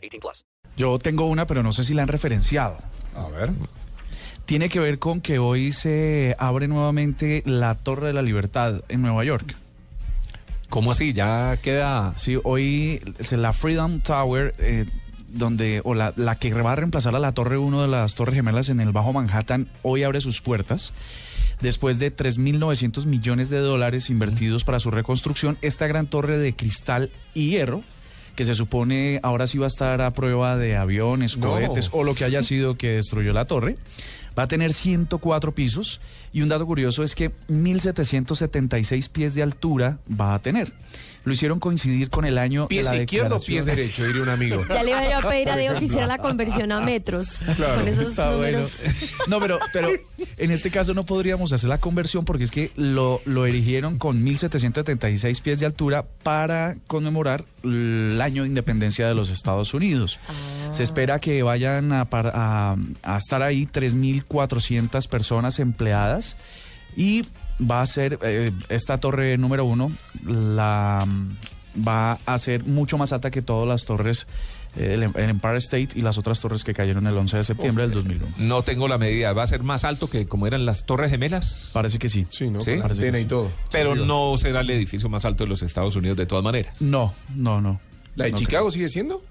18 plus. Yo tengo una, pero no sé si la han referenciado. A ver. Tiene que ver con que hoy se abre nuevamente la Torre de la Libertad en Nueva York. ¿Cómo así? Ya queda. Sí, hoy es la Freedom Tower, eh, donde, o la, la que va a reemplazar a la Torre 1 de las Torres Gemelas en el Bajo Manhattan, hoy abre sus puertas. Después de 3.900 millones de dólares invertidos para su reconstrucción, esta gran torre de cristal y hierro, que se supone ahora sí va a estar a prueba de aviones, No. cohetes o lo que haya sido que destruyó la torre, va a tener 104 pisos y un dato curioso es que 1.776 pies de altura va a tener. Lo hicieron coincidir con el año Pie de la izquierdo o pie declaración- derecho, diría un amigo. Ya le iba yo a pedir a Diego que hiciera la conversión a metros. con esos Está bueno. números. No, pero, pero en este caso no podríamos hacer la conversión porque es que lo, lo erigieron con 1.776 pies de altura para conmemorar el año de independencia de los Estados Unidos. Se espera que vayan a, par- a- a estar ahí 3.400 personas empleadas y va a ser eh, esta torre número uno, la va a ser mucho más alta que todas las torres, el, el Empire State y las otras torres que cayeron el 11 de septiembre del 2001. No tengo la medida. ¿Va a ser más alto que como eran las Torres Gemelas? Parece que sí. Sí, ¿no? Sí, antena que y sí. todo. Pero Arriba. no será el edificio más alto de los Estados Unidos de todas maneras. No, no, no. ¿La de No Chicago sigue siendo?